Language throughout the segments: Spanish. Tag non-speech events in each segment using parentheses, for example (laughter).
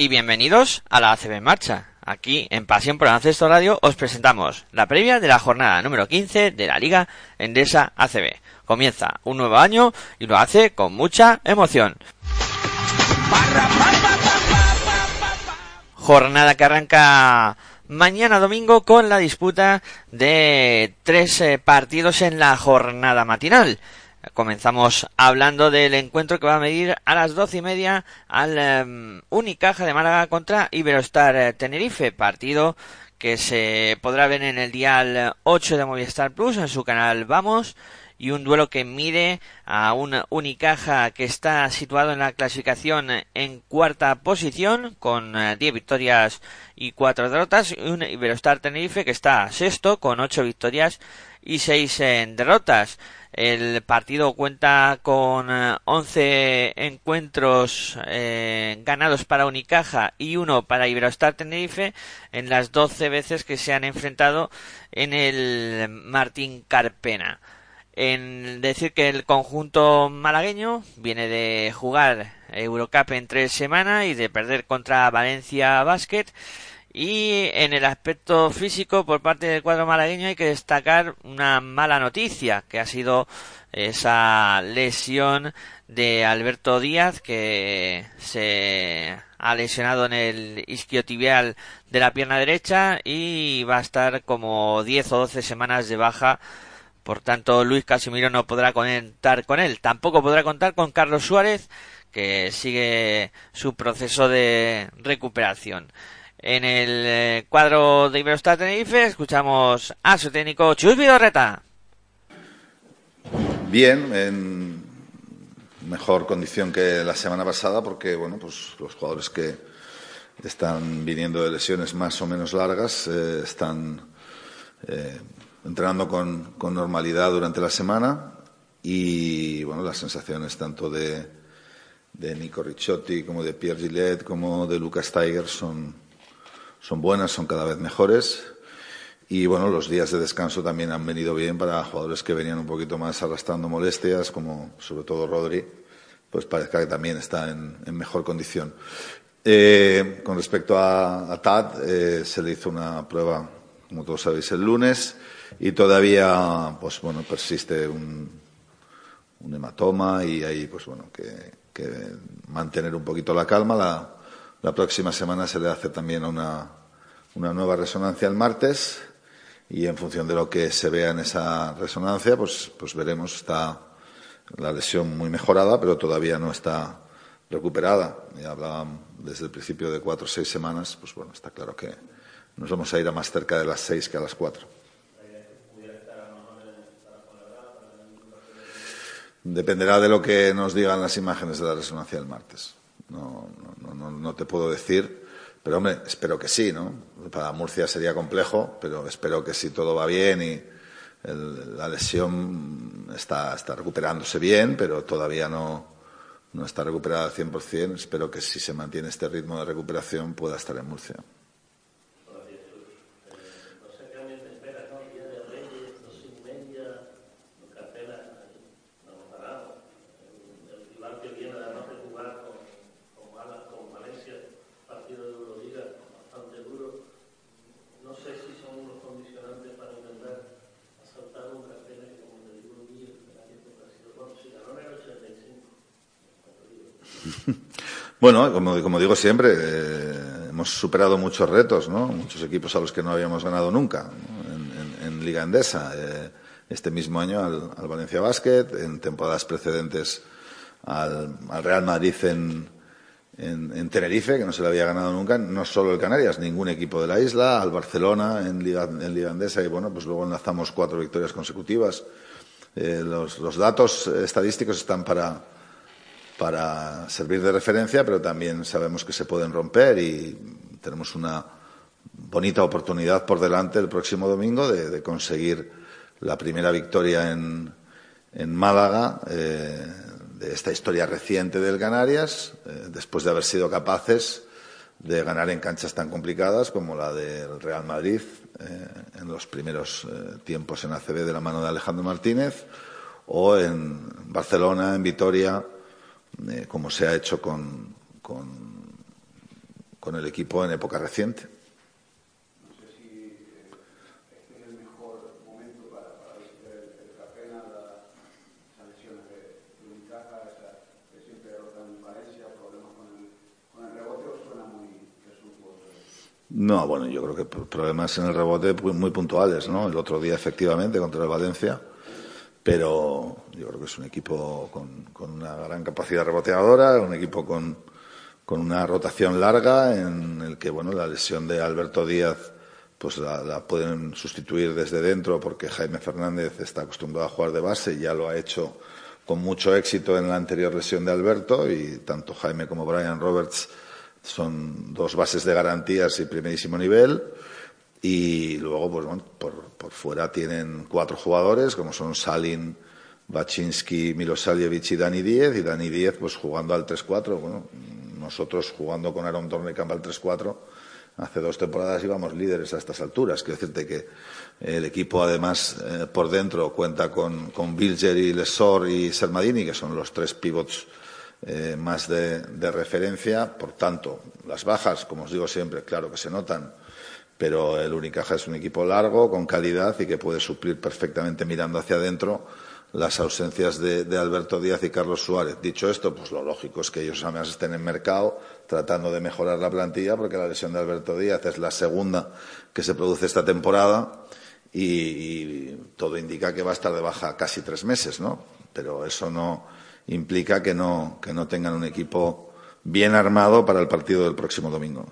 y bienvenidos a la ACB en Marcha. Aquí en Pasión por el Ancesto Radio os presentamos la previa de la jornada número 15 de la Liga Endesa ACB. Comienza un nuevo año y lo hace con mucha emoción. Jornada que arranca mañana domingo con la disputa de tres eh, partidos en la jornada matinal. Comenzamos hablando del encuentro que va a medir a las doce y media al em, Unicaja de Málaga contra Iberostar eh, Tenerife, partido que se podrá ver en el dial 8 de Movistar Plus en su canal Vamos y un duelo que mide a un Unicaja que está situado en la clasificación en cuarta posición con 10 eh, victorias y 4 derrotas y un Iberostar Tenerife que está sexto con 8 victorias y 6 eh, derrotas. El partido cuenta con 11 eh, encuentros ganados para Unicaja y uno para Iberostar Tenerife en las 12 veces que se han enfrentado en el Martín Carpena. En decir que el conjunto malagueño viene de jugar Eurocup en tres semanas y de perder contra Valencia Basket y en el aspecto físico por parte del cuadro malagueño hay que destacar una mala noticia que ha sido esa lesión de Alberto Díaz que se ha lesionado en el isquiotibial de la pierna derecha y va a estar como 10 o 12 semanas de baja por tanto, Luis Casimiro no podrá contar con él. Tampoco podrá contar con Carlos Suárez, que sigue su proceso de recuperación. En el eh, cuadro de Iberostar Tenerife escuchamos a su técnico Chus Vidorreta. Bien, en mejor condición que la semana pasada porque bueno, pues los jugadores que están viniendo de lesiones más o menos largas eh, están eh, entrenando con, con, normalidad durante la semana y bueno, las sensaciones tanto de, de Nico Ricciotti como de Pierre Gillet como de Lucas Tiger son, son buenas, son cada vez mejores. Y bueno, los días de descanso también han venido bien para jugadores que venían un poquito más arrastrando molestias, como sobre todo Rodri, pues parezca que también está en, mejor condición. Eh, con respecto a, a Tad, eh, se le hizo una prueba, como todos sabéis, el lunes y todavía pues bueno persiste un, un hematoma y ahí pues bueno que, que, mantener un poquito la calma la, la próxima semana se le hace también una, una nueva resonancia el martes y en función de lo que se vea en esa resonancia pues pues veremos. Está la lesión muy mejorada pero todavía no está recuperada. Y hablaban desde el principio de cuatro o seis semanas pues bueno está claro que nos vamos a ir a más cerca de las seis que a las cuatro. Dependerá de lo que nos digan las imágenes de la resonancia del martes. No, no, no, no, te puedo decir, pero hombre, espero que sí, ¿no? Para Murcia sería complejo, pero espero que si todo va bien y el, la lesión está, está recuperándose bien, pero todavía no, no está recuperada al 100%. Espero que si se mantiene este ritmo de recuperación pueda estar en Murcia. Bueno, como, digo siempre, eh, hemos superado muchos retos, ¿no? Muchos equipos a los que no habíamos ganado nunca en, en, en, Liga Endesa. Eh, este mismo año al, al, Valencia Basket, en temporadas precedentes al, al Real Madrid en, en, Tenerife, que no se le había ganado nunca, no solo el Canarias, ningún equipo de la isla, al Barcelona en Liga, en Liga Endesa y bueno, pues luego enlazamos cuatro victorias consecutivas. Eh, los, los datos estadísticos están para para servir de referencia, pero también sabemos que se pueden romper y tenemos una bonita oportunidad por delante el próximo domingo de, conseguir la primera victoria en, en Málaga eh, de esta historia reciente del Canarias, eh, después de haber sido capaces de ganar en canchas tan complicadas como la del Real Madrid eh, en los primeros tiempos en ACB de la mano de Alejandro Martínez o en Barcelona, en Vitoria, eh, como se ha hecho con, con el equipo en época reciente. No, bueno, yo creo que problemas en el rebote muy puntuales, ¿no? El otro día, efectivamente, contra el Valencia, pero yo creo que es un equipo con, una gran capacidad reboteadora, un equipo con, con, una rotación larga en el que, bueno, la lesión de Alberto Díaz pues la, pueden sustituir desde dentro porque Jaime Fernández está acostumbrado a jugar de base y ya lo ha hecho con mucho éxito en la anterior lesión de Alberto y tanto Jaime como Brian Roberts son dos bases de garantías y primerísimo nivel. Y luego, pues bueno, por, por fuera tienen cuatro jugadores, como son Salin, Baczynski, Milosavljevic y Dani Diez. Y Dani Diez, pues jugando al 3-4. Bueno, nosotros jugando con Aaron Dornecamp al 3-4, hace dos temporadas íbamos líderes a estas alturas. Quiero decirte que el equipo, además, eh, por dentro cuenta con, con Bilger y Lesor y Sermadini, que son los tres pivots eh, más de, referencia. Por tanto, las bajas, como os digo siempre, claro que se notan, pero el Unicaja es un equipo largo, con calidad y que puede suplir perfectamente mirando hacia adentro las ausencias de, Alberto Díaz y Carlos Suárez. Dicho esto, pues lo lógico es que ellos además estén en mercado tratando de mejorar la plantilla, porque la lesión de Alberto Díaz es la segunda que se produce esta temporada y, y todo indica que va a estar de baja casi tres meses, ¿no? Pero eso no, implica que no, que no tengan un equipo bien armado para el partido del próximo domingo.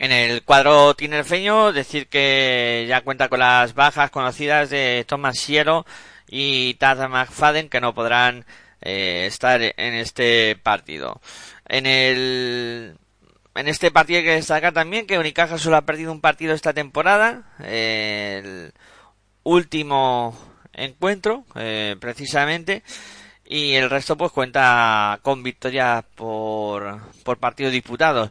En el cuadro tinerfeño, decir que ya cuenta con las bajas conocidas de Thomas Siero y Taz McFadden que no podrán eh, estar en este partido. En el en este partido hay que destacar también que Unicaja solo ha perdido un partido esta temporada. el último encuentro, eh, precisamente, y el resto pues cuenta con victorias por, por partidos disputados.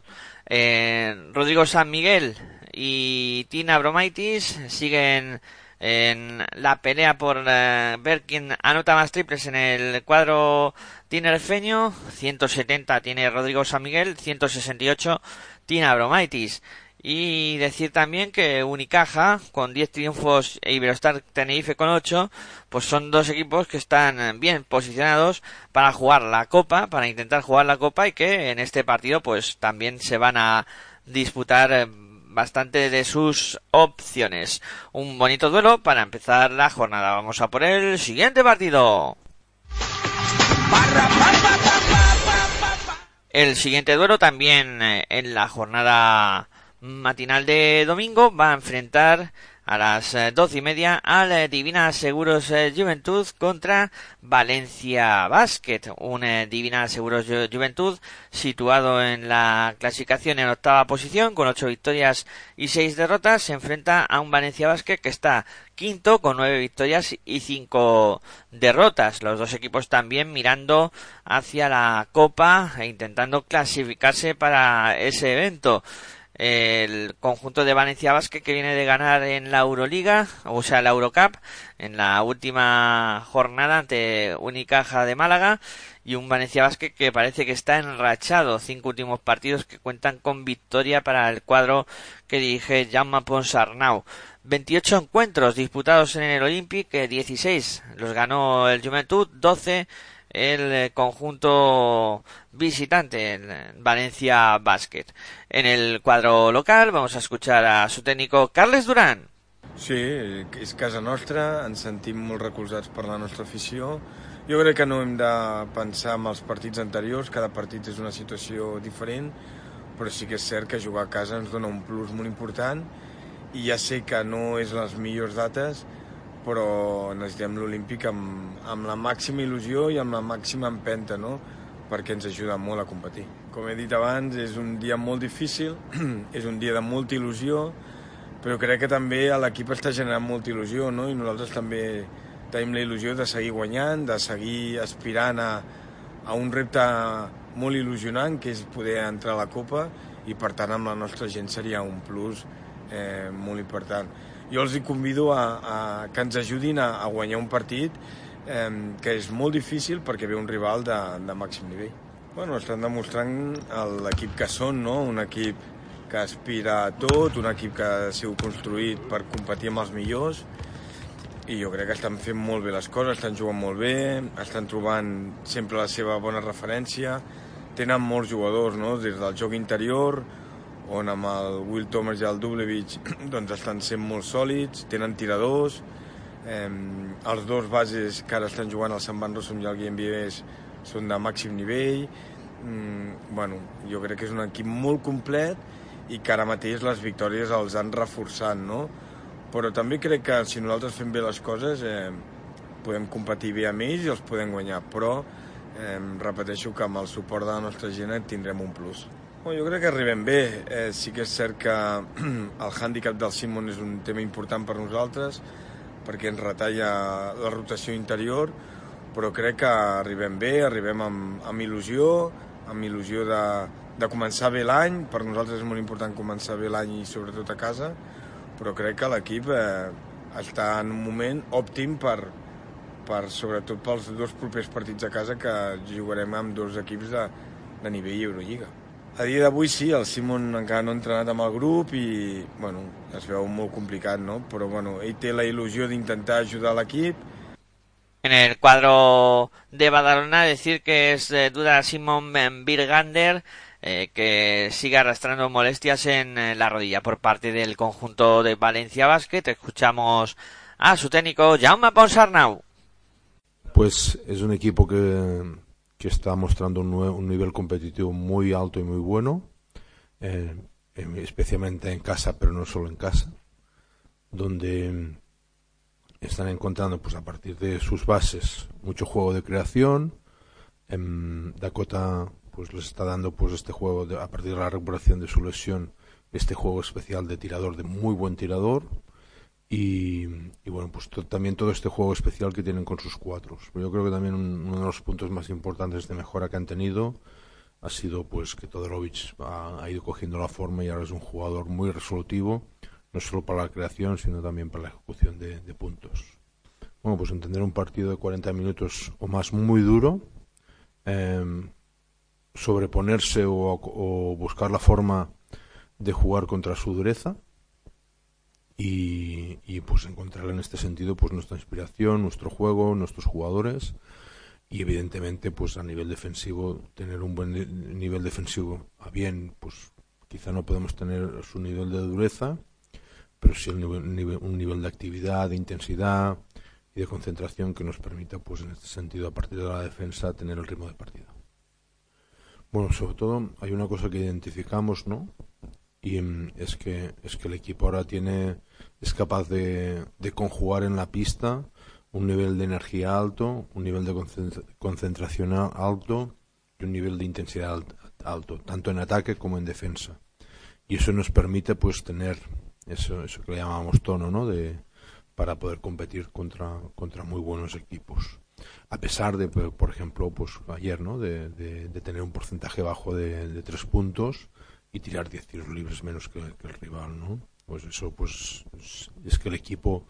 Eh, Rodrigo San Miguel y Tina Bromaitis siguen en la pelea por eh, ver quién anota más triples en el cuadro tinerfeño. 170 tiene Rodrigo San Miguel, 168 Tina Bromaitis. Y decir también que Unicaja, con 10 triunfos e Iberostar Tenerife con 8, pues son dos equipos que están bien posicionados para jugar la Copa, para intentar jugar la Copa y que en este partido pues también se van a disputar eh, bastante de sus opciones. Un bonito duelo para empezar la jornada. Vamos a por el siguiente partido. El siguiente duelo también eh, en la jornada matinal de domingo va a enfrentar a las eh, doce y media al eh, Divina Seguros eh, Juventud contra Valencia Basket. Un Divina Seguros Juventud situado en la clasificación en octava posición con ocho victorias y seis derrotas se enfrenta a un Valencia Basket que está quinto con nueve victorias y cinco derrotas. Los dos equipos también mirando hacia la Copa e intentando clasificarse para ese evento el conjunto de Valencia Basket que viene de ganar en la Euroliga, o sea, la Eurocup, en la última jornada ante Unicaja de Málaga, y un Valencia Basket que parece que está enrachado, cinco últimos partidos que cuentan con victoria para el cuadro que dirige Jaume Ponsarnau. 28 encuentros disputados en el Olympic, 16 los ganó el Juventud, 12 el eh, conjunto visitante en Valencia Basket. En el cuadro local vamos a escuchar a su técnico Carles Durán. Sí, és casa nostra, ens sentim molt recolzats per la nostra afició. Jo crec que no hem de pensar en els partits anteriors, cada partit és una situació diferent, però sí que és cert que jugar a casa ens dona un plus molt important i ja sé que no és les millors dates, però necessitem l'Olímpic amb, amb la màxima il·lusió i amb la màxima empenta, no? perquè ens ajuda molt a competir. Com he dit abans, és un dia molt difícil, (clears throat) és un dia de molta il·lusió, però crec que també l'equip està generant molta il·lusió, no? i nosaltres també tenim la il·lusió de seguir guanyant, de seguir aspirant a, a un repte molt il·lusionant, que és poder entrar a la Copa, i per tant amb la nostra gent seria un plus eh, molt important jo els hi convido a, a que ens ajudin a, a guanyar un partit eh, que és molt difícil perquè ve un rival de, de màxim nivell. Bueno, estan demostrant l'equip que són, no? un equip que aspira a tot, un equip que ha sigut construït per competir amb els millors i jo crec que estan fent molt bé les coses, estan jugant molt bé, estan trobant sempre la seva bona referència, tenen molts jugadors, no? des del joc interior, on amb el Will Thomas i el Dublevich (clears throat) doncs estan sent molt sòlids, tenen tiradors, eh, els dos bases que ara estan jugant, el Sant Van Rossum i el Guillem són de màxim nivell, mm, bueno, jo crec que és un equip molt complet i que ara mateix les victòries els han reforçat, no? Però també crec que si nosaltres fem bé les coses eh, podem competir bé amb ells i els podem guanyar, però eh, repeteixo que amb el suport de la nostra gent tindrem un plus. Bueno, jo crec que arribem bé. Eh, sí que és cert que (clears throat) el hàndicap del Simon és un tema important per nosaltres perquè ens retalla la rotació interior, però crec que arribem bé, arribem amb, amb il·lusió, amb il·lusió de, de començar bé l'any. Per nosaltres és molt important començar bé l'any i sobretot a casa, però crec que l'equip eh, està en un moment òptim per, per, sobretot pels dos propers partits a casa que jugarem amb dos equips de, de nivell Eurolliga. A dia d'avui sí, el Simon encara no ha entrenat amb el grup i bueno, es veu molt complicat, ¿no? Però bueno, ell té la il·lusió d'intentar ajudar l'equip. En el cuadro de Badalona decir que es eh, duda Simon Birgander eh, que sigue arrastrando molestias en eh, la rodilla por parte del conjunto de Valencia Basket. Escuchamos a su técnico Jaume Ponsarnau. Pues es un equipo que que está mostrando un, nivel competitivo muy alto y muy bueno, eh, especialmente en casa, pero no solo en casa, donde están encontrando, pues a partir de sus bases, mucho juego de creación. En Dakota, pues les está dando, pues este juego a partir de la recuperación de su lesión, este juego especial de tirador, de muy buen tirador y, bueno, pues también todo este juego especial que tienen con sus cuatros. Yo creo que también uno de los puntos más importantes de mejora que han tenido ha sido pues que Todorovic ha, ido cogiendo la forma y ahora es un jugador muy resolutivo, no solo para la creación, sino también para la ejecución de, puntos. Bueno, pues entender un partido de 40 minutos o más muy duro, em, sobreponerse o buscar la forma de jugar contra su dureza, y, pues encontrar en este sentido pues nuestra inspiración, nuestro juego, nuestros jugadores y evidentemente pues a nivel defensivo tener un buen nivel defensivo a bien pues quizá no podemos tener su nivel de dureza pero sí el nivel, un nivel de actividad de intensidad y de concentración que nos permita pues en este sentido a partir de la defensa tener el ritmo de partida. Bueno sobre todo hay una cosa que identificamos no y mm, es que es que el equipo ahora tiene es capaz de, de conjugar en la pista un nivel de energía alto, un nivel de concentración alto y un nivel de intensidad alto, tanto en ataque como en defensa. Y eso nos permite pues tener eso, eso que le llamamos tono, ¿no? De, para poder competir contra, contra muy buenos equipos. A pesar de, por ejemplo, pues ayer, ¿no? De, de, tener un porcentaje bajo de, de tres puntos y tirar 10 tiros libres menos que, que el rival, ¿no? Pues eso pues es que el equipo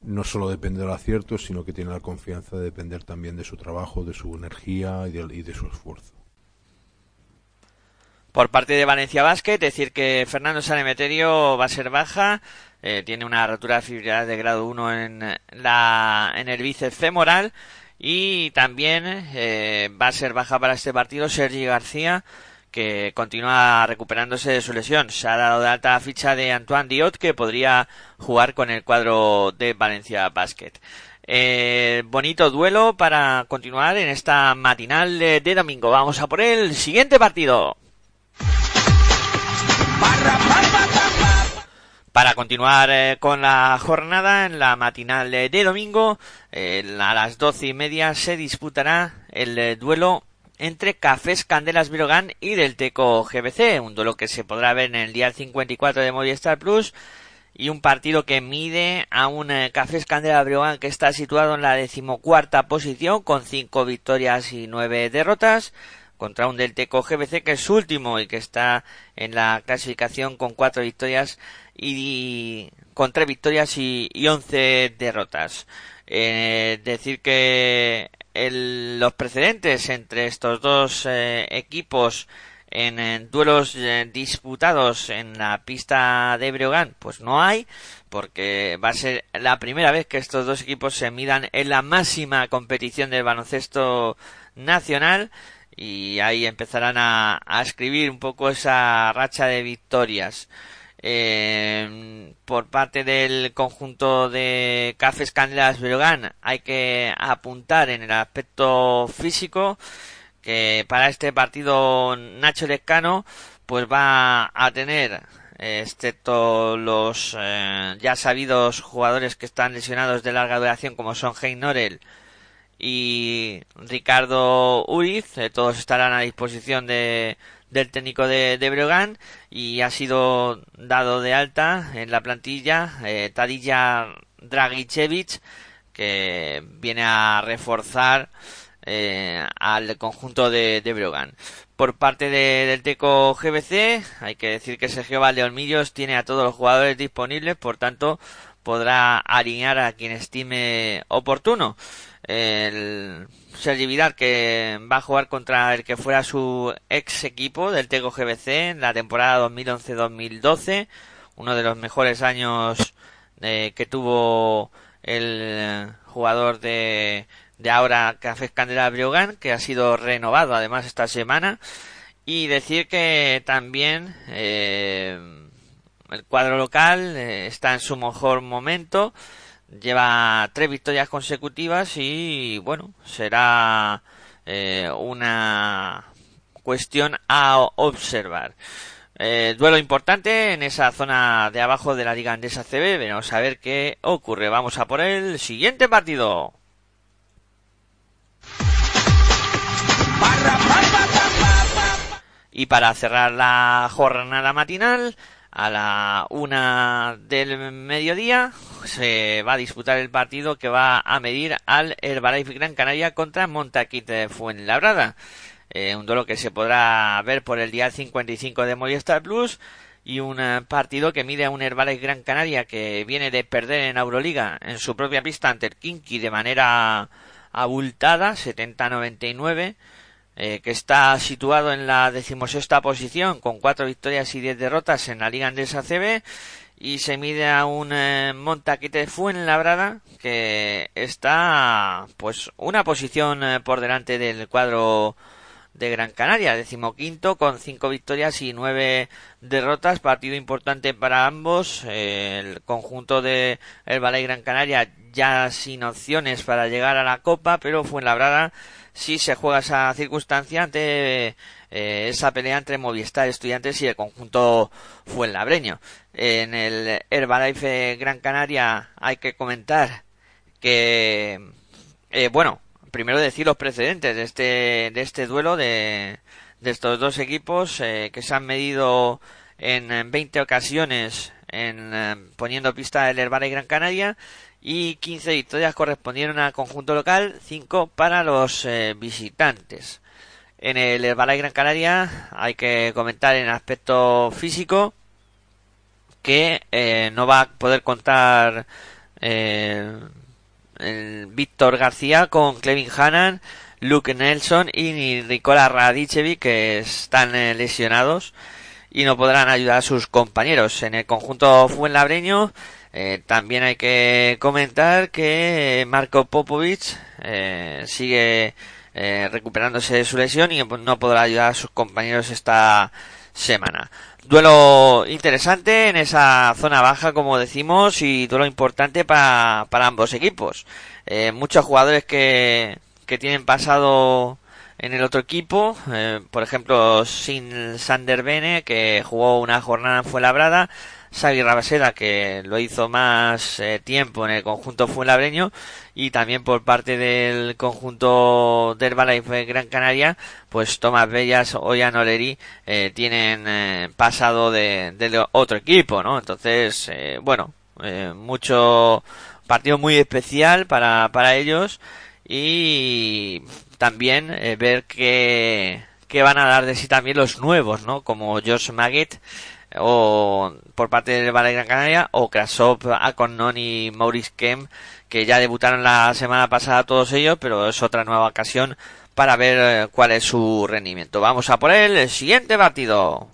no solo depende del acierto, sino que tiene la confianza de depender también de su trabajo, de su energía y de, su esfuerzo. Por parte de Valencia Basket, decir que Fernando Sanemeterio va a ser baja, eh, tiene una rotura de fibrilar de grado 1 en, la, en el bíceps femoral y también eh, va a ser baja para este partido Sergi García, que continúa recuperándose de su lesión. Se ha dado de alta ficha de Antoine Diot, que podría jugar con el cuadro de Valencia Basket. Eh, bonito duelo para continuar en esta matinal de, domingo. Vamos a por el siguiente partido. Para continuar eh, con la jornada en la matinal de, domingo, eh, a las doce y media se disputará el duelo entre Cafés Candelas Virogán y del Teco GBC, un duelo que se podrá ver en el día 54 de Movistar Plus y un partido que mide a un eh, Cafés Candelas Virogán que está situado en la decimocuarta posición con cinco victorias y nueve derrotas contra un Delteco GBC que es último y que está en la clasificación con cuatro victorias y con tres victorias y, once derrotas. Eh, decir que los precedentes entre estos dos eh, equipos en, duelos eh, disputados en la pista de Breogán, pues no hay, porque va a ser la primera vez que estos dos equipos se midan en la máxima competición del baloncesto nacional y ahí empezarán a, escribir un poco esa racha de victorias. Eh, por parte del conjunto de Cafés Candelas Breogán hay que apuntar en el aspecto físico que para este partido Nacho Lescano pues va a tener excepto los eh, ya sabidos jugadores que están lesionados de larga duración como son Hein Norel y Ricardo Uriz, eh, todos estarán a disposición de, del técnico de, de y ha sido dado de alta en la plantilla eh, Tadilla Dragicevic que viene a reforzar eh, al conjunto de, de. Por parte del Teco GBC, hay que decir que Sergio Valdeolmillos tiene a todos los jugadores disponibles, por tanto podrá alinear a quien estime oportuno. El Sergi Vidal que va a jugar contra el que fuera su ex equipo del Teco GBC en la temporada 2011-2012, uno de los mejores años eh, que tuvo el jugador de de ahora Café Candela Briogan, que ha sido renovado además esta semana. Y decir que también eh, el cuadro local eh, está en su mejor momento. Lleva tres victorias consecutivas y bueno, será eh, una cuestión a observar. duelo importante en esa zona de abajo de la Liga Andesa CB. Veremos a ver qué ocurre. Vamos a por el siguiente partido. Y para cerrar la jornada matinal, a la una del mediodía, se va a disputar el partido que va a medir al Herbalife Gran Canaria contra Montaquit de Fuenlabrada. Eh, un duelo que se podrá ver por el día 55 de Movistar Plus y un eh, partido que mide a un Herbalife Gran Canaria que viene de perder en Euroliga en su propia pista ante el Kinky de manera abultada, 70-99 eh, que está situado en la decimosexta posición con cuatro victorias y diez derrotas en la Liga Andesa CB y se mide a un eh, Montaquite Fuenlabrada que está pues una posición eh, por delante del cuadro de Gran Canaria, decimoquinto con cinco victorias y nueve derrotas, partido importante para ambos, el conjunto de el Balay Gran Canaria ya sin opciones para llegar a la Copa, pero Fuenlabrada si se juega esa circunstancia ante eh, esa pelea entre Movistar Estudiantes y el conjunto Fuenlabreño. En el Herbalife Gran Canaria hay que comentar que, eh, bueno, primero decir los precedentes de este, de este duelo de, de estos dos equipos eh, que se han medido en 20 ocasiones en poniendo pista el Herbalife Gran Canaria y 15 victorias correspondieron al conjunto local, 5 para los eh, visitantes. En el Herbalife Gran Canaria hay que comentar en aspecto físico que eh, no va a poder contar eh, el Víctor García con Clevin Hannan, Luke Nelson y Nicola Radicevic que están lesionados y no podrán ayudar a sus compañeros. En el conjunto fuenlabreño eh, también hay que comentar que Marco Popovic eh, sigue eh, recuperándose de su lesión y no podrá ayudar a sus compañeros esta semana. Duelo interesante en esa zona baja, como decimos, y duelo importante para, para ambos equipos. muchos jugadores que, que tienen pasado en el otro equipo, por ejemplo, Sin Sander Bene, que jugó una jornada en Fuenlabrada, Xavi Rabaseda, que lo hizo más eh, tiempo en el conjunto fuenlabreño, y también por parte del conjunto del Herbalife Gran Canaria, pues Tomás Bellas o Jan Oleri eh, tienen eh, pasado de, de, otro equipo, ¿no? Entonces, bueno, mucho partido muy especial para, para ellos y también ver que que van a dar de sí también los nuevos, ¿no? Como Josh Maggett o por parte del Valle Gran Canaria o Krasov, Akonnon y Maurice Kem que ya debutaron la semana pasada todos ellos, pero es otra nueva ocasión para ver eh, cuál es su rendimiento. Vamos a por el siguiente partido.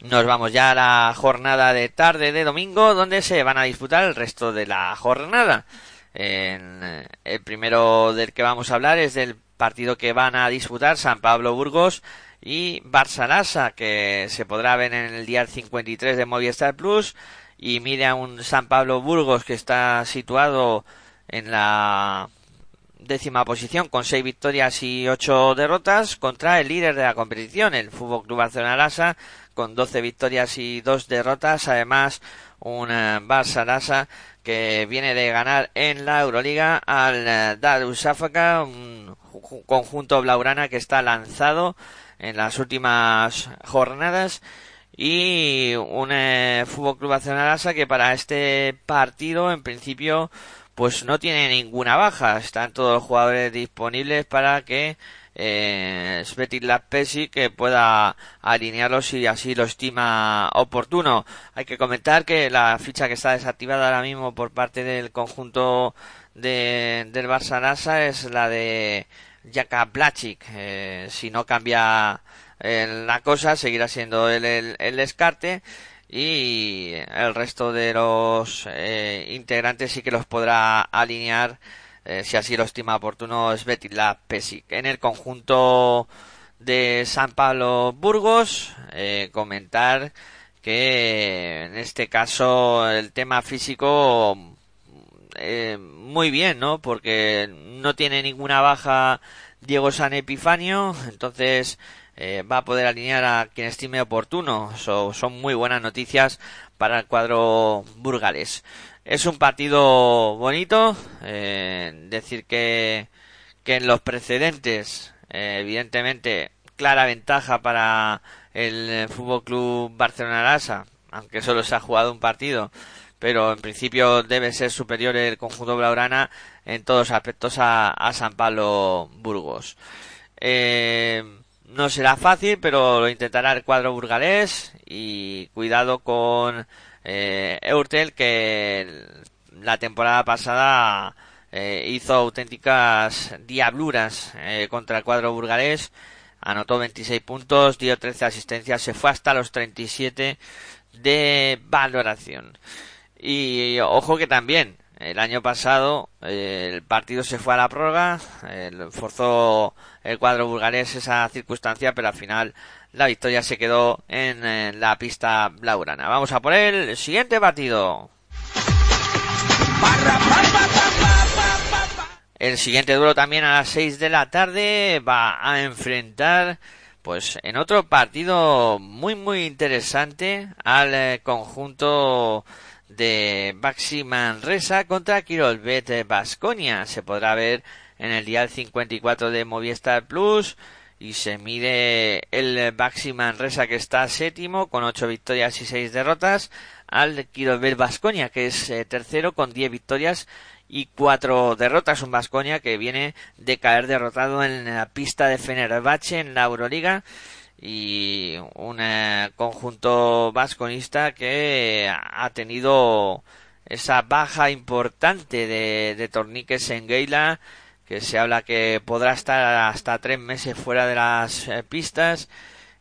Nos vamos ya a la jornada de tarde de domingo, donde se van a disputar el resto de la jornada. En, eh, el primero del que vamos a hablar es del partido que van a disputar San Pablo Burgos y Barça que se podrá ver en el día 53 de Movistar Plus y mide a un San Pablo Burgos que está situado en la décima posición con seis victorias y ocho derrotas contra el líder de la competición, el Fútbol Club Barcelona Lasa, con doce victorias y dos derrotas. Además, un eh, Barça Lasa que viene de ganar en la Euroliga al eh, Darussafaka, un conjunto blaurana que está lanzado en las últimas jornadas y un eh, Fútbol Club Barcelona que para este partido en principio pues no tiene ninguna baja. Están todos los jugadores disponibles para que eh, Pesi que pueda alinearlos si así lo estima oportuno. Hay que comentar que la ficha que está desactivada ahora mismo por parte del conjunto de, del Barça es la de Jaka Blachic. Eh, si no cambia eh, la cosa, seguirá siendo el, el descarte y el resto de los eh, integrantes sí que los podrá alinear eh, si así lo estima oportuno la Pesic. En el conjunto de San Pablo Burgos, eh, comentar que en este caso el tema físico muy bien, ¿no? Porque no tiene ninguna baja Diego San Epifanio, entonces eh, va a poder alinear a quien estime oportuno. son muy buenas noticias para el cuadro burgales. Es un partido bonito. Eh, decir que, que en los precedentes, eh, evidentemente, clara ventaja para el Fútbol Club Barcelona Lasa, aunque solo se ha jugado un partido, pero en principio debe ser superior el conjunto Blaurana en todos aspectos a, a San Pablo Burgos. Eh, no será fácil, pero lo intentará el cuadro burgalés y cuidado con eh, Eurtel que la temporada pasada eh, hizo auténticas diabluras eh, contra el cuadro burgalés, anotó 26 puntos, dio 13 asistencias, se fue hasta los 37 de valoración. Y ojo que también el año pasado eh, el partido se fue a la prórroga, forzó el cuadro bulgarés esa circunstancia, pero al final la victoria se quedó en, la pista laurana. Vamos a por el siguiente partido. El siguiente duelo también a las 6 de la tarde va a enfrentar pues en otro partido muy muy interesante al eh, conjunto de Baxi Manresa contra Kirolbet Basconia. Se podrá ver en el día 54 de Movistar Plus y se mide el Baxi Manresa que está séptimo con 8 victorias y 6 derrotas al Kirolbet Basconia que es eh, tercero con 10 victorias y 4 derrotas. Un Basconia que viene de caer derrotado en la pista de Fenerbahce en la Euroliga y un eh, conjunto vasconista que ha tenido esa baja importante de, de torniques en Geila que se habla que podrá estar hasta tres meses fuera de las eh, pistas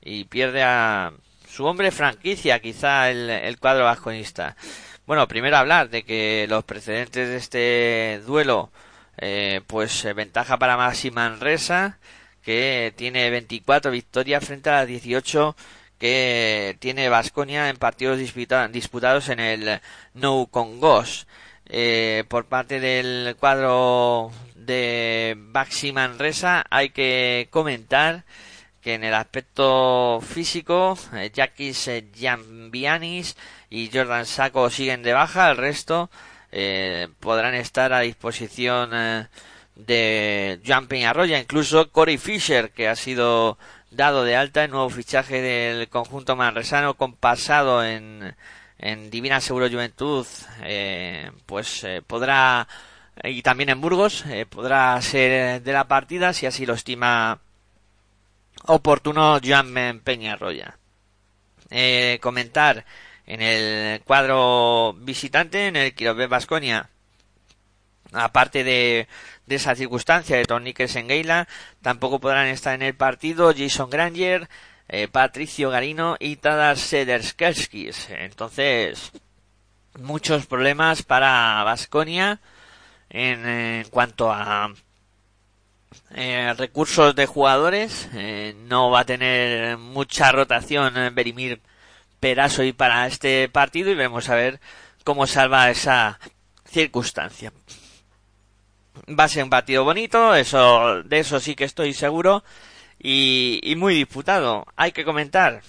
y pierde a su hombre franquicia quizá el, el cuadro vasconista. Bueno primero hablar de que los precedentes de este duelo eh, pues ventaja para Maxi Manresa que tiene 24 victorias frente a las 18 que tiene Vasconia en partidos disputados en el No Congos. Eh, por parte del cuadro de Baxi Manresa hay que comentar que en el aspecto físico eh, Jambianis y Jordan Saco siguen de baja, el resto eh, podrán estar a disposición eh, de Jumping Arroya, incluso Corey Fisher, que ha sido dado de alta, el nuevo fichaje del conjunto manresano con pasado en, en Divina Seguro Juventud, eh, pues eh, podrá y también en Burgos eh, podrá ser de la partida si así lo estima oportuno Joan Peñarroya. Comentar en el cuadro visitante, en el Quirobe Vasconia, aparte de, esa circunstancia de Torniques en Geila, tampoco podrán estar en el partido Jason Granger, eh, Patricio Garino y Tadar Sederskerskis. Entonces, muchos problemas para Vasconia en, cuanto a eh, recursos de jugadores. Eh, no va a tener mucha rotación en Berimir Peraso y para este partido y vamos a ver cómo salva esa circunstancia. Va a ser un partido bonito, eso, de eso sí que estoy seguro y, muy disputado. Hay que comentar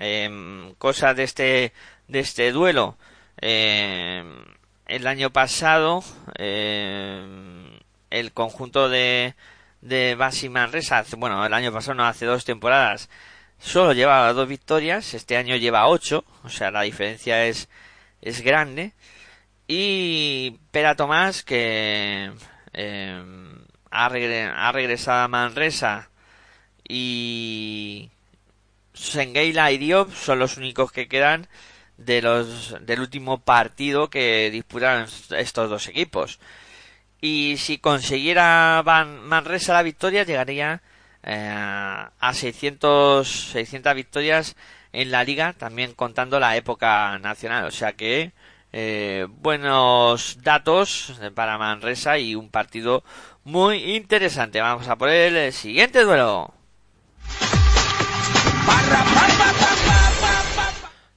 eh, cosas de este, de este duelo. Eh, el año pasado, eh, el conjunto de, de Basi Manresa, bueno, el año pasado no, hace dos temporadas, solo llevaba dos victorias, este año lleva ocho, o sea, la diferencia es, es grande. Y Pera Tomás, que ha, ha, regresado a Manresa y Sengeila y Diop son los únicos que quedan de los del último partido que disputaron estos dos equipos. Y si consiguiera Van Manresa la victoria, llegaría eh, a 600, 600 victorias en la liga, también contando la época nacional. O sea que eh, buenos datos para Manresa y un partido muy interesante. Vamos a por el siguiente duelo.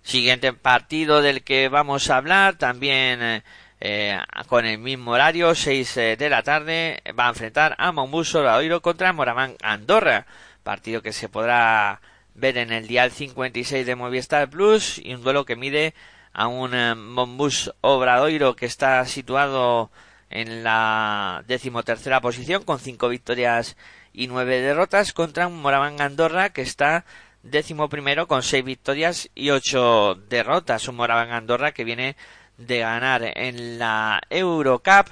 Siguiente partido del que vamos a hablar, también eh, con el mismo horario, 6 eh, de la tarde, va a enfrentar a Mombus Obradoiro contra Moraván Andorra. Partido que se podrá ver en el dial 56 de Movistar Plus y un duelo que mide a un eh, Mombus Obradoiro que está situado en la decimotercera posición con cinco victorias y nueve derrotas contra un Moraván Andorra que está décimo primero con seis victorias y ocho derrotas. Un Moraván Andorra que viene de ganar en la Eurocup.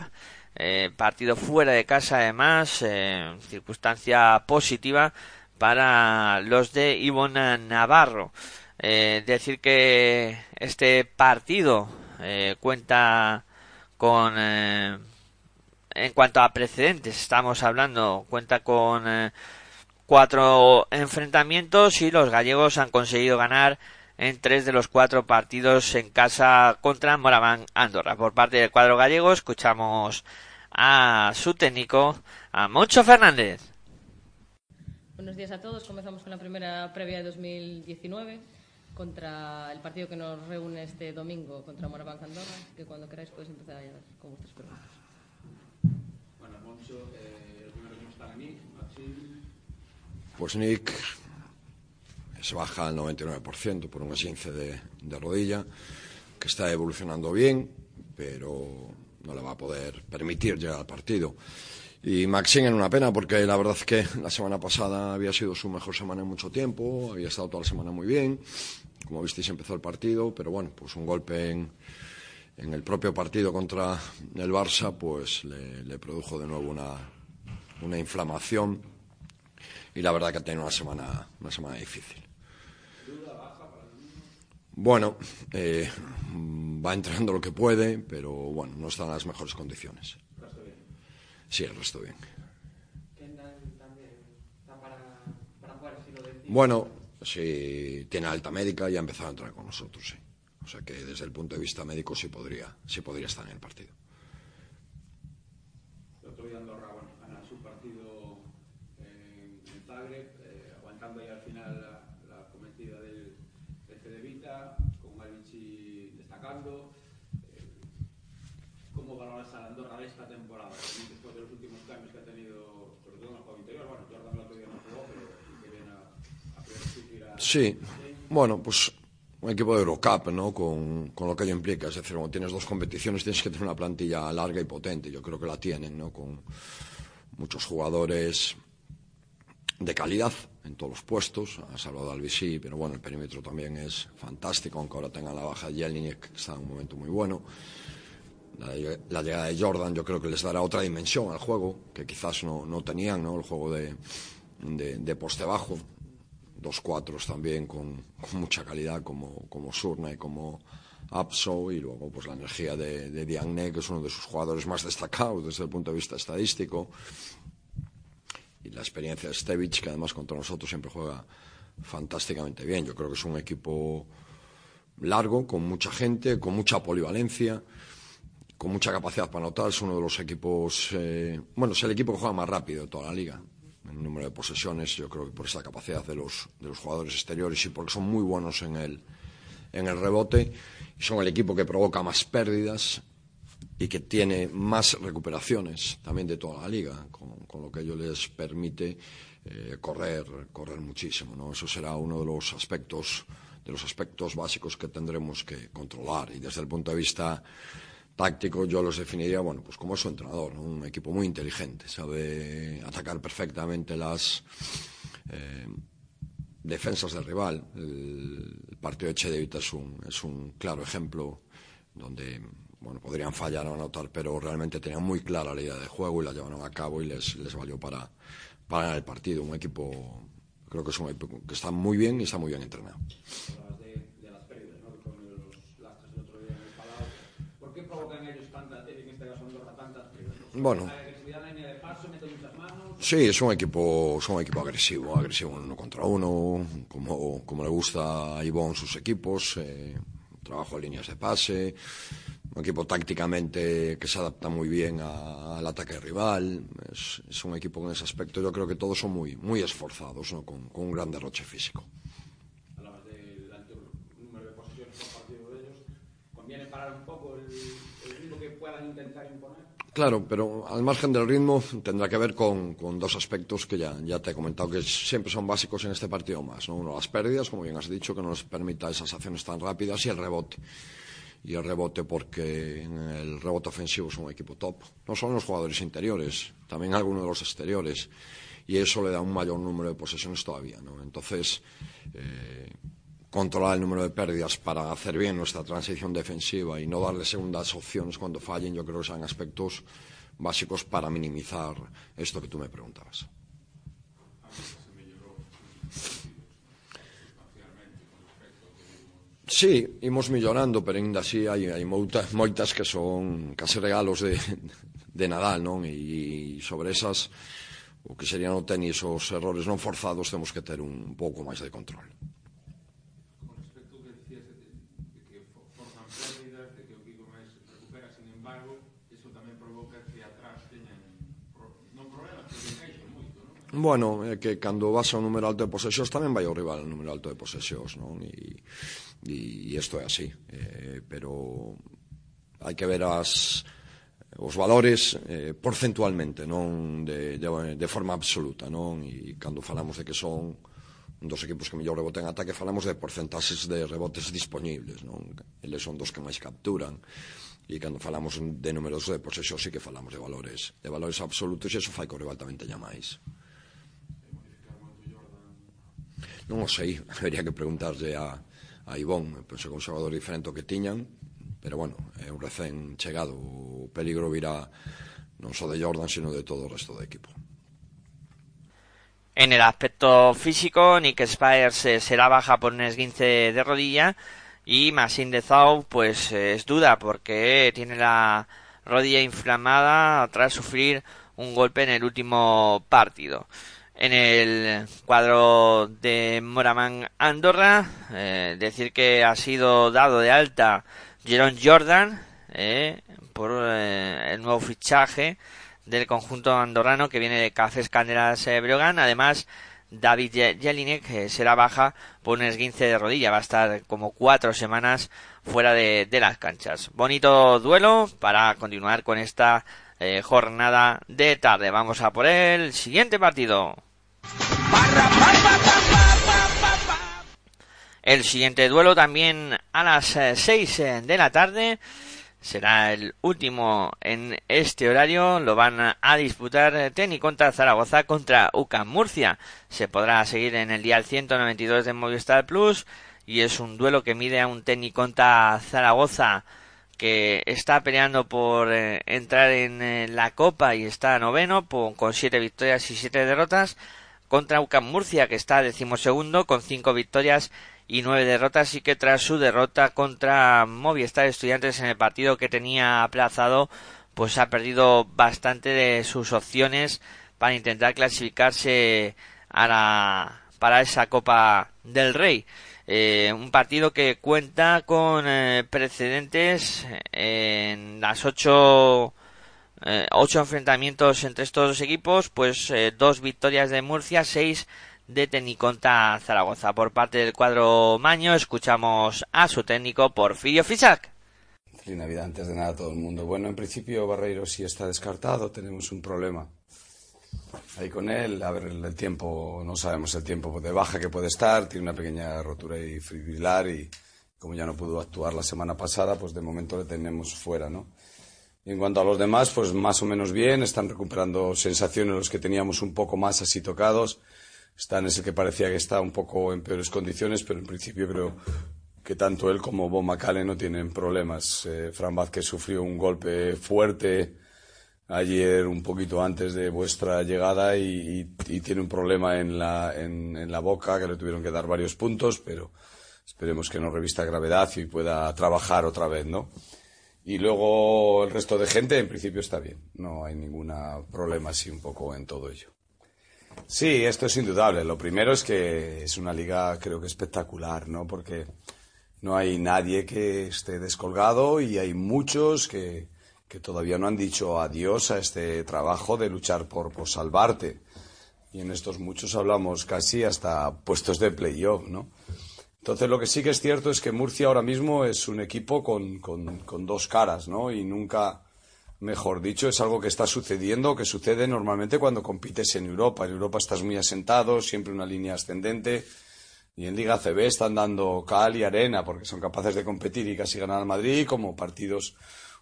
Eh, partido fuera de casa además, eh, circunstancia positiva para los de Ivonne Navarro. Eh, decir que este partido eh, cuenta con eh, en cuanto a precedentes estamos hablando cuenta con eh, cuatro enfrentamientos y los gallegos han conseguido ganar en tres de los cuatro partidos en casa contra Moraván Andorra. Por parte del cuadro gallego escuchamos a su técnico, a Moncho Fernández. Buenos días a todos. Comenzamos con la primera previa de 2019 contra el partido que nos reúne este domingo contra Moraván Andorra. Que cuando queráis podéis empezar con vuestras preguntas. Bueno, Moncho, eh, el primero que está Maxim. Pues Nick se baja al 99% por un esguince de, de, rodilla, que está evolucionando bien, pero no le va a poder permitir llegar al partido. Y Maxine en una pena, porque la verdad es que la semana pasada había sido su mejor semana en mucho tiempo, había estado toda la semana muy bien, como visteis empezó el partido, pero bueno, pues un golpe en, en el propio partido contra el Barça, pues le, produjo de nuevo una, inflamación y la verdad que ha tenido una semana, una semana difícil. Bueno, eh, va entrando lo que puede, pero bueno, no está en las mejores condiciones. Sí, el resto bien. Bueno, si tiene alta médica y ha empezado a entrar con nosotros, sí. O sea que desde el punto de vista médico sí podría, sí podría estar en el partido. El otro día Andorra, bueno, gana su partido en, en Zagreb, eh, aguantando ya al final la, la cometida del, del Cedevita, con Galici destacando. Eh, ¿Cómo valoras a Andorra de esta temporada? Después de los últimos cambios que ha tenido, sobre todo en el juego interior, bueno, Jordan el otro día no jugó, pero que viene a, a priori a... Sí, bueno, pues un equipo de Eurocup, ¿no? Con, con, lo que ello implica. Es decir, cuando tienes dos competiciones tienes que tener una plantilla larga y potente. Yo creo que la tienen, ¿no? Con muchos jugadores de calidad en todos los puestos. Ha salvado al sí, pero bueno, el perímetro también es fantástico, aunque ahora tengan la baja de Jelinek, que está en un momento muy bueno. la, llegada de Jordan yo creo que les dará otra dimensión al juego que quizás no, no tenían, ¿no? El juego de, de, poste bajo, dos cuatros también con, mucha calidad como, como Surna y como Apso y luego pues la energía de, Diagne, que es uno de sus jugadores más destacados desde el punto de vista estadístico y la experiencia de Stevich que además contra nosotros siempre juega fantásticamente bien. Yo creo que es un equipo largo, con mucha gente, con mucha polivalencia, con mucha capacidad para anotar. Es uno de los equipos, eh, bueno, es el equipo que juega más rápido de toda la liga. En número de posesiones, yo creo que por esa capacidad de los, de los jugadores exteriores y porque son muy buenos en el, en el rebote. Y son el equipo que provoca más pérdidas y que tiene más recuperaciones también de toda la liga, con, con lo que ello les permite eh, correr, correr muchísimo. ¿no? Eso será uno de los aspectos de los aspectos básicos que tendremos que controlar. Y desde el punto de vista táctico yo los definiría, bueno, pues como su entrenador, un equipo muy inteligente, sabe atacar perfectamente las eh, defensas del rival. El, partido de Chedevita es un, es un claro ejemplo donde bueno, podrían fallar o anotar, pero realmente tenían muy clara la idea de juego y la llevaron a cabo y les, les valió para, para ganar el partido. Un equipo creo que es un equipo que está muy bien y está muy bien entrenado. Bueno. Sí, es un equipo, es un equipo agresivo, agresivo uno contra uno, como, como le gusta a Ivón sus equipos, eh, trabajo en líneas de pase, un equipo tácticamente que se adapta muy bien a, al ataque rival, es, es, un equipo en ese aspecto yo creo que todos son muy, muy esforzados, ¿no? con, con un gran derroche físico. ¿Conviene parar un poco el, el ritmo que puedan intentar imponer? Claro, pero al margen del ritmo tendrá que ver con, dos aspectos que ya, ya, te he comentado que siempre son básicos en este partido más. ¿no? Uno, las pérdidas, como bien has dicho, que no nos permita esas acciones tan rápidas y el rebote y el rebote porque el rebote ofensivo es un equipo top. No solo los jugadores interiores, también algunos de los exteriores. Y eso le da un mayor número de posesiones todavía. ¿no? Entonces, eh, controlar el número de pérdidas para hacer bien nuestra transición defensiva y no darle segundas opciones cuando fallen, yo creo que son aspectos básicos para minimizar esto que tú me preguntabas. Sí, imos millorando, pero ainda así hai, hai moitas, moitas que son case regalos de, de Nadal, non? E sobre esas, o que serían o tenis, os errores non forzados, temos que ter un pouco máis de control. Bueno, é que cando vas ao número alto de posesións tamén vai ao rival ao número alto de posesións, non? E, e isto é así. Eh, pero hai que ver as os valores eh, porcentualmente, non de, de, de forma absoluta, non? E cando falamos de que son un dos equipos que mellor reboten ataque, falamos de porcentaxes de rebotes disponibles, non? Eles son dos que máis capturan e cando falamos de números de posesións sí que falamos de valores, de valores absolutos e iso fai que o rival tamén teña máis. Non o sei, (laughs) habería que preguntarle a, a Ivón, penso diferente que tiñan, pero bueno, é un recén chegado, peligro virá non só de Jordan, sino de todo o resto do equipo. En el aspecto físico, Nick Spires eh, será baja por un esguince de rodilla y Masin de Zau pues eh, es duda porque tiene la rodilla inflamada tras sufrir un golpe en el último partido. En el cuadro de Moraman Andorra, eh, decir que ha sido dado de alta Jerome Jordan eh, por eh, el nuevo fichaje del conjunto andorrano que viene de Cafés Candelas eh, Brogan. Además, David Jelinek será baja por un esguince de rodilla. Va a estar como cuatro semanas fuera de, las canchas. Bonito duelo para continuar con esta eh, jornada de tarde. Vamos a por el siguiente partido. El siguiente duelo también a las 6 eh, de la tarde será el último en este horario. Lo van a disputar Teni contra Zaragoza contra UCAM Murcia. Se podrá seguir en el día 192 de Movistar Plus y es un duelo que mide a un Teni contra Zaragoza que está peleando por eh, entrar en eh, la Copa y está noveno con siete victorias y siete derrotas contra UCAM Murcia que está decimosegundo con cinco victorias y nueve derrotas y que tras su derrota contra Movistar Estudiantes en el partido que tenía aplazado pues ha perdido bastante de sus opciones para intentar clasificarse a la, para esa Copa del Rey. Eh, un partido que cuenta con eh, precedentes en las ocho, eh, ocho enfrentamientos entre estos dos equipos, pues dos victorias de Murcia, seis de Teniconta Zaragoza. Por parte del cuadro Maño, escuchamos a su técnico Porfirio Fisac. Feliz Navidad antes de nada todo el mundo. Bueno, en principio Barreiro sí está descartado, tenemos un problema ahí con él. A ver, el tiempo, no sabemos el tiempo de baja que puede estar, tiene una pequeña rotura y fibrilar y como ya no pudo actuar la semana pasada, pues de momento le tenemos fuera, ¿no? Y en cuanto a los demás, pues más o menos bien, están recuperando sensaciones los que teníamos un poco más así tocados. Están ese que parecía que está un poco en peores condiciones, pero en principio creo que tanto él como Bo Macale no tienen problemas. Eh, Fran Vázquez sufrió un golpe fuerte ayer, un poquito antes de vuestra llegada, y, tiene un problema en la, en, la boca que le tuvieron que dar varios puntos, pero esperemos que no revista gravedad y pueda trabajar otra vez, ¿no? Y luego el resto de gente, en principio está bien. No hay ningún problema así un poco en todo ello. Sí, esto es indudable. Lo primero es que es una liga creo que espectacular, ¿no? Porque no hay nadie que esté descolgado y hay muchos que, que todavía no han dicho adiós a este trabajo de luchar por, por salvarte. Y en estos muchos hablamos casi hasta puestos de playoff, ¿no? Entonces lo que sí que es cierto es que Murcia ahora mismo es un equipo con, con, dos caras, ¿no? Y nunca, mejor dicho, es algo que está sucediendo, que sucede normalmente cuando compites en Europa. En Europa estás muy asentado, siempre una línea ascendente y en Liga CB están dando cal y arena porque son capaces de competir y casi ganar al Madrid, como partidos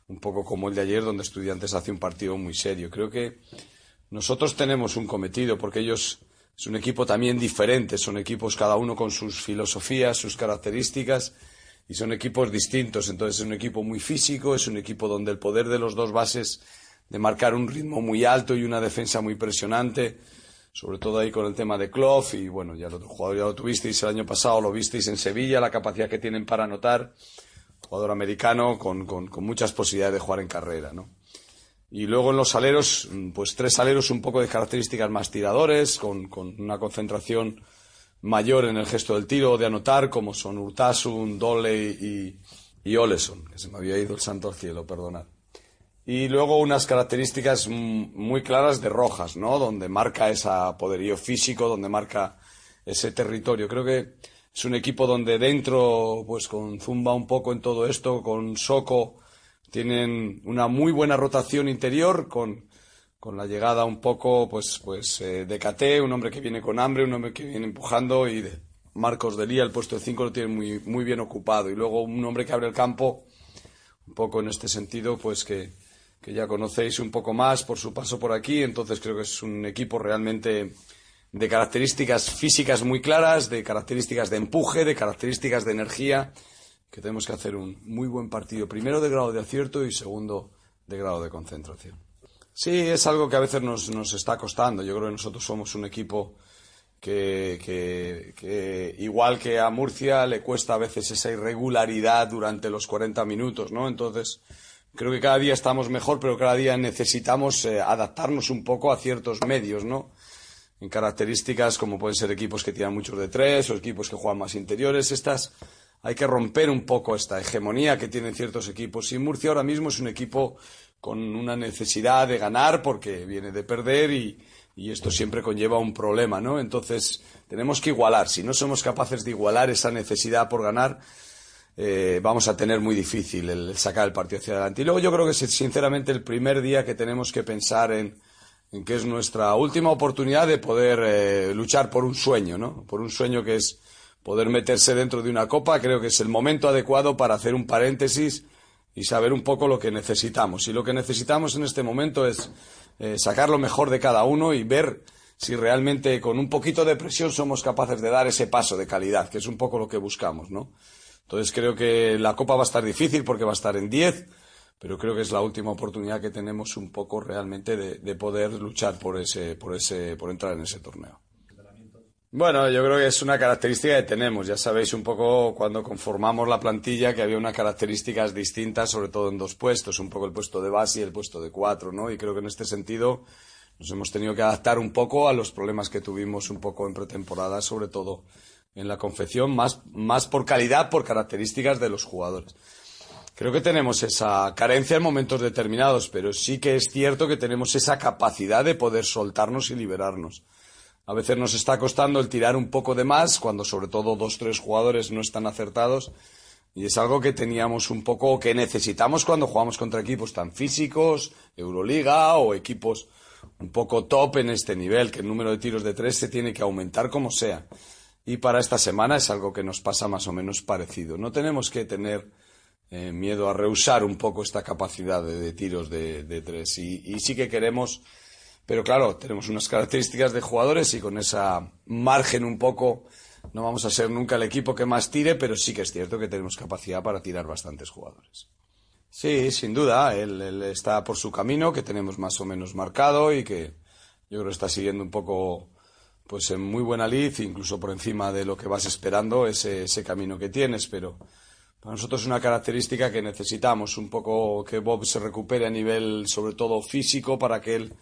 un poco como el de ayer, donde Estudiantes hace un partido muy serio. Creo que nosotros tenemos un cometido porque ellos es un equipo también diferente, son equipos cada uno con sus filosofías, sus características y son equipos distintos. Entonces es un equipo muy físico, es un equipo donde el poder de los dos bases de marcar un ritmo muy alto y una defensa muy presionante sobre todo ahí con el tema de Klopp y bueno, ya el otro jugador ya lo tuvisteis el año pasado, lo visteis en Sevilla, la capacidad que tienen para anotar, jugador americano con, con, muchas posibilidades de jugar en carrera, ¿no? Y luego en los aleros, pues tres aleros un poco de características más tiradores, con, con una concentración mayor en el gesto del tiro de anotar, como son Urtasun, Doley y, y Oleson, que se me había ido el santo al cielo, perdonad y luego unas características muy claras de Rojas, ¿no? Donde marca ese poderío físico, donde marca ese territorio. Creo que es un equipo donde dentro, pues con Zumba un poco en todo esto, con Soco, tienen una muy buena rotación interior, con, con la llegada un poco, pues, pues eh, de Cate, un hombre que viene con hambre, un hombre que viene empujando, y Marcos Delía, el puesto de 5 lo tiene muy, muy bien ocupado. Y luego un hombre que abre el campo, un poco en este sentido, pues que, que ya conocéis un poco más por su paso por aquí, entonces creo que es un equipo realmente de características físicas muy claras, de características de empuje, de características de energía, que tenemos que hacer un muy buen partido, primero de grado de acierto y segundo de grado de concentración. Sí, es algo que a veces nos, nos está costando. Yo creo que nosotros somos un equipo que, igual que a Murcia, le cuesta a veces esa irregularidad durante los 40 minutos, ¿no? Entonces, creo que cada día estamos mejor, pero cada día necesitamos eh, adaptarnos un poco a ciertos medios, ¿no? En características como pueden ser equipos que tiran muchos de tres o equipos que juegan más interiores. Estas hay que romper un poco esta hegemonía que tienen ciertos equipos. Y Murcia ahora mismo es un equipo con una necesidad de ganar porque viene de perder y, esto siempre conlleva un problema, ¿no? Entonces tenemos que igualar. Si no somos capaces de igualar esa necesidad por ganar, eh, vamos a tener muy difícil el, sacar el partido hacia adelante. Y luego yo creo que es sinceramente el primer día que tenemos que pensar en, en que es nuestra última oportunidad de poder eh, luchar por un sueño, ¿no? Por un sueño que es poder meterse dentro de una copa. Creo que es el momento adecuado para hacer un paréntesis y saber un poco lo que necesitamos. Y lo que necesitamos en este momento es eh, sacar lo mejor de cada uno y ver si realmente con un poquito de presión somos capaces de dar ese paso de calidad, que es un poco lo que buscamos, ¿no? Entonces creo que la Copa va a estar difícil porque va a estar en 10, pero creo que es la última oportunidad que tenemos un poco realmente de, de poder luchar por ese, por ese, por entrar en ese torneo. Bueno, yo creo que es una característica que tenemos. Ya sabéis un poco cuando conformamos la plantilla que había unas características distintas, sobre todo en dos puestos, un poco el puesto de base y el puesto de cuatro, ¿no? Y creo que en este sentido nos hemos tenido que adaptar un poco a los problemas que tuvimos un poco en pretemporada, sobre todo en la confección, más, más por calidad, por características de los jugadores. Creo que tenemos esa carencia en momentos determinados, pero sí que es cierto que tenemos esa capacidad de poder soltarnos y liberarnos. A veces nos está costando el tirar un poco de más, cuando sobre todo dos, tres jugadores no están acertados. Y es algo que teníamos un poco, que necesitamos cuando jugamos contra equipos tan físicos, Euroliga o equipos un poco top en este nivel, que el número de tiros de tres se tiene que aumentar como sea. Y para esta semana es algo que nos pasa más o menos parecido. No tenemos que tener eh, miedo a rehusar un poco esta capacidad de, tiros de, tres. y sí que queremos pero claro, tenemos unas características de jugadores y con esa margen un poco no vamos a ser nunca el equipo que más tire, pero sí que es cierto que tenemos capacidad para tirar bastantes jugadores. Sí, sin duda, él, está por su camino, que tenemos más o menos marcado y que yo creo que está siguiendo un poco pues en muy buena lid, incluso por encima de lo que vas esperando, ese, ese camino que tienes, pero para nosotros es una característica que necesitamos, un poco que Bob se recupere a nivel sobre todo físico para que él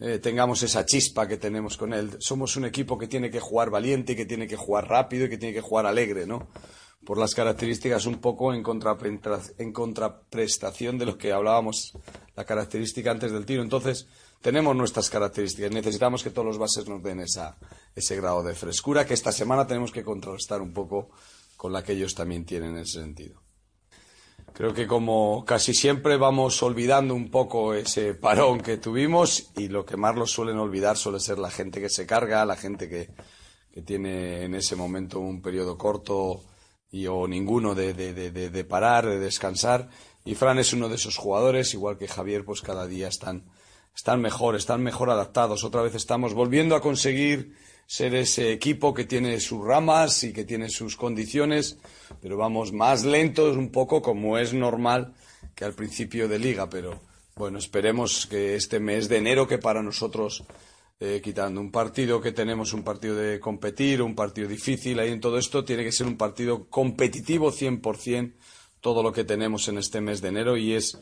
eh, tengamos esa chispa que tenemos con él. Somos un equipo que tiene que jugar valiente, que tiene que jugar rápido y que tiene que jugar alegre, ¿no? Por las características un poco en, en contraprestación de lo que hablábamos, la característica antes del tiro. Entonces, tenemos nuestras características. Necesitamos que todos los bases nos den esa, ese grado de frescura que esta semana tenemos que contrastar un poco con la que ellos también tienen en ese sentido. Creo que como casi siempre vamos olvidando un poco ese parón que tuvimos y lo que más suelen olvidar suele ser la gente que se carga, la gente que, que tiene en ese momento un periodo corto y o ninguno de, de, de, de, parar, de descansar. Y Fran es uno de esos jugadores, igual que Javier, pues cada día están, están mejor, están mejor adaptados. Otra vez estamos volviendo a conseguir ser ese equipo que tiene sus ramas y que tiene sus condiciones, pero vamos más lentos un poco como es normal que al principio de liga, pero bueno, esperemos que este mes de enero, que para nosotros, eh, quitando un partido que tenemos, un partido de competir, un partido difícil, ahí en todo esto tiene que ser un partido competitivo 100%, todo lo que tenemos en este mes de enero y es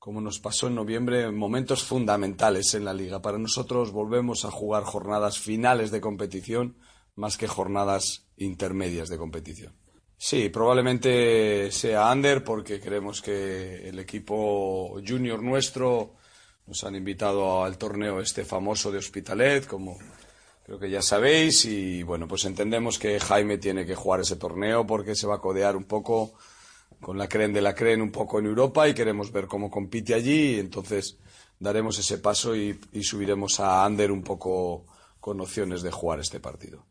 como nos pasó en noviembre, momentos fundamentales en la liga. Para nosotros volvemos a jugar jornadas finales de competición más que jornadas intermedias de competición. Sí, probablemente sea under porque creemos que el equipo junior nuestro nos han invitado al torneo este famoso de Hospitalet, como creo que ya sabéis, y bueno, pues entendemos que Jaime tiene que jugar ese torneo porque se va a codear un poco con la CREN de la CREN un poco en Europa y queremos ver cómo compite allí. Y entonces daremos ese paso y, y subiremos a Ander un poco con opciones de jugar este partido.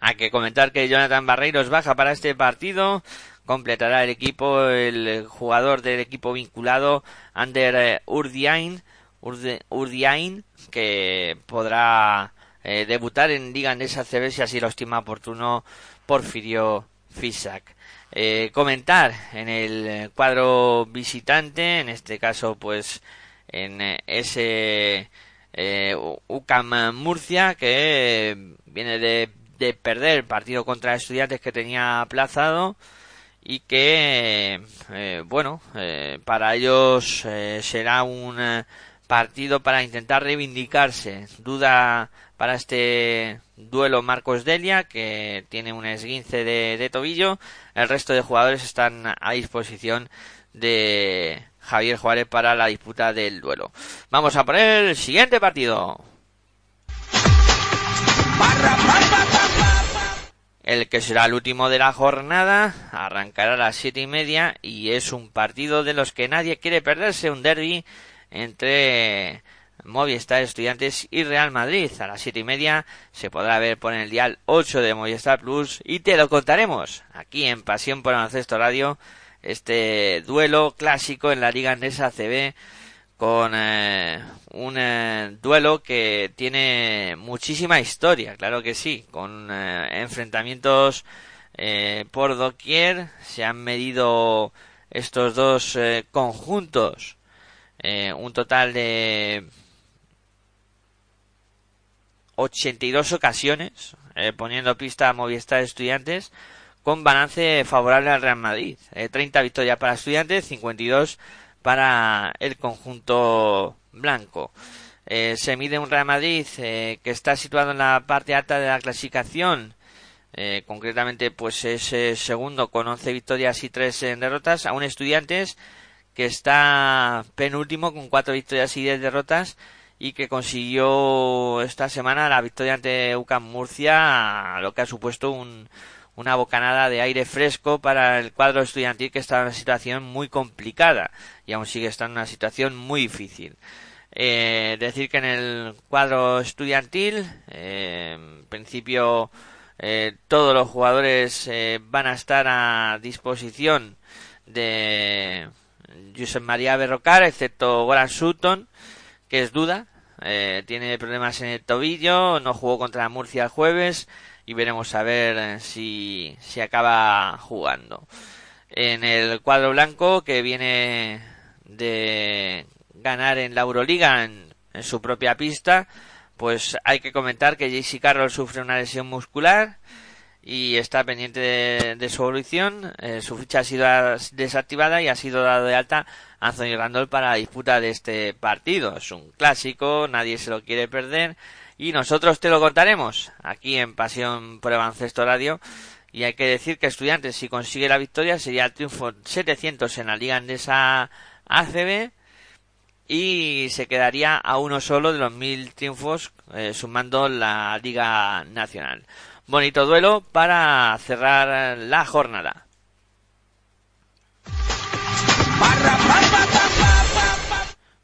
Hay que comentar que Jonathan Barreiros baja para este partido. Completará el equipo el jugador del equipo vinculado, Ander eh, Urdiain, Urdiain, que podrá eh, debutar en Liga Andesa CB si así lo estima oportuno Porfirio Fisak. Eh, comentar en el cuadro visitante, en este caso pues en eh, ese UCAM Murcia que viene de, de, perder el partido contra estudiantes que tenía aplazado y que bueno para ellos será un partido para intentar reivindicarse duda para este duelo Marcos Delia, que tiene un esguince de, tobillo. El resto de jugadores están a disposición de Javier Juárez para la disputa del duelo. Vamos a poner el siguiente partido. El que será el último de la jornada arrancará a las siete y media y es un partido de los que nadie quiere perderse, un derby entre Movistar Estudiantes y Real Madrid. A las siete y media se podrá ver por el dial 8 de Movistar Plus y te lo contaremos aquí en Pasión por el Radio, este duelo clásico en la Liga Andesa CB con eh, un eh, duelo que tiene muchísima historia, claro que sí, con eh, enfrentamientos por doquier, se han medido estos dos conjuntos un total de 82 ocasiones, poniendo pista a Movistar Estudiantes, con balance favorable al Real Madrid. 30 victorias para Estudiantes, 52 para el conjunto blanco. Eh, se mide un Real Madrid eh, que está situado en la parte alta de la clasificación. Eh, concretamente, pues es segundo con 11 victorias y 3 derrotas. A un Estudiantes que está penúltimo con 4 victorias y 10 derrotas y que consiguió esta semana la victoria ante UCAM Murcia, lo que ha supuesto un, una bocanada de aire fresco para el cuadro estudiantil que está en una situación muy complicada y aún sigue estando en una situación muy difícil. Eh, decir que en el cuadro estudiantil, eh, en principio, eh, todos los jugadores van a estar a disposición de Josep María Berrocar, excepto Goran Sutton, que es duda, tiene problemas en el tobillo, no jugó contra Murcia el jueves, y veremos a ver eh, si, si acaba jugando. En el cuadro blanco que viene de ganar en la Euroliga en, su propia pista, pues hay que comentar que JC Carroll sufre una lesión muscular y está pendiente de, su evolución. Eh, su ficha ha sido desactivada y ha sido dado de alta Anthony Randall para la disputa de este partido. Es un clásico, nadie se lo quiere perder y nosotros te lo contaremos aquí en Pasión por Baloncesto Radio. Y hay que decir que Estudiantes, si consigue la victoria, sería el triunfo 700 en la Liga Andesa ACB y se quedaría a uno solo de los mil triunfos eh, sumando la Liga Nacional. Bonito duelo para cerrar la jornada.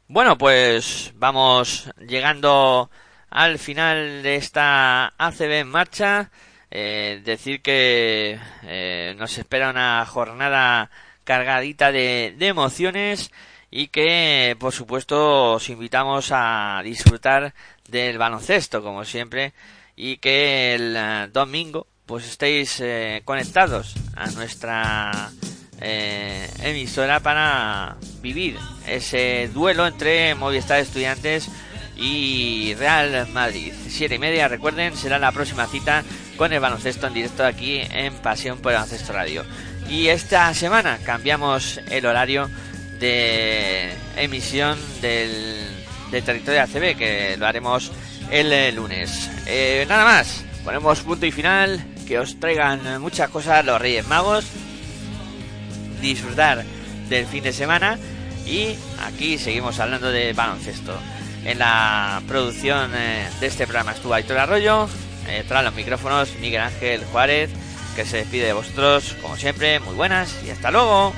Bueno, pues vamos llegando al final de esta ACB en marcha. Eh, decir que eh, nos espera una jornada cargadita de, emociones y que por supuesto os invitamos a disfrutar del baloncesto como siempre y que el eh, domingo pues estéis conectados a nuestra emisora para vivir ese duelo entre Movistar Estudiantes y Real Madrid. Siete y media, recuerden, será la próxima cita con el baloncesto en directo aquí en Pasión por el Baloncesto Radio. Y esta semana cambiamos el horario de emisión del, del territorio ACB, que lo haremos el lunes. Eh, nada más, ponemos punto y final, que os traigan muchas cosas los Reyes Magos, disfrutar del fin de semana y aquí seguimos hablando de baloncesto. En la producción eh, de este programa estuvo Aitor Arroyo, eh, tras los micrófonos Miguel Ángel Juárez, que se despide de vosotros, como siempre, muy buenas y hasta luego.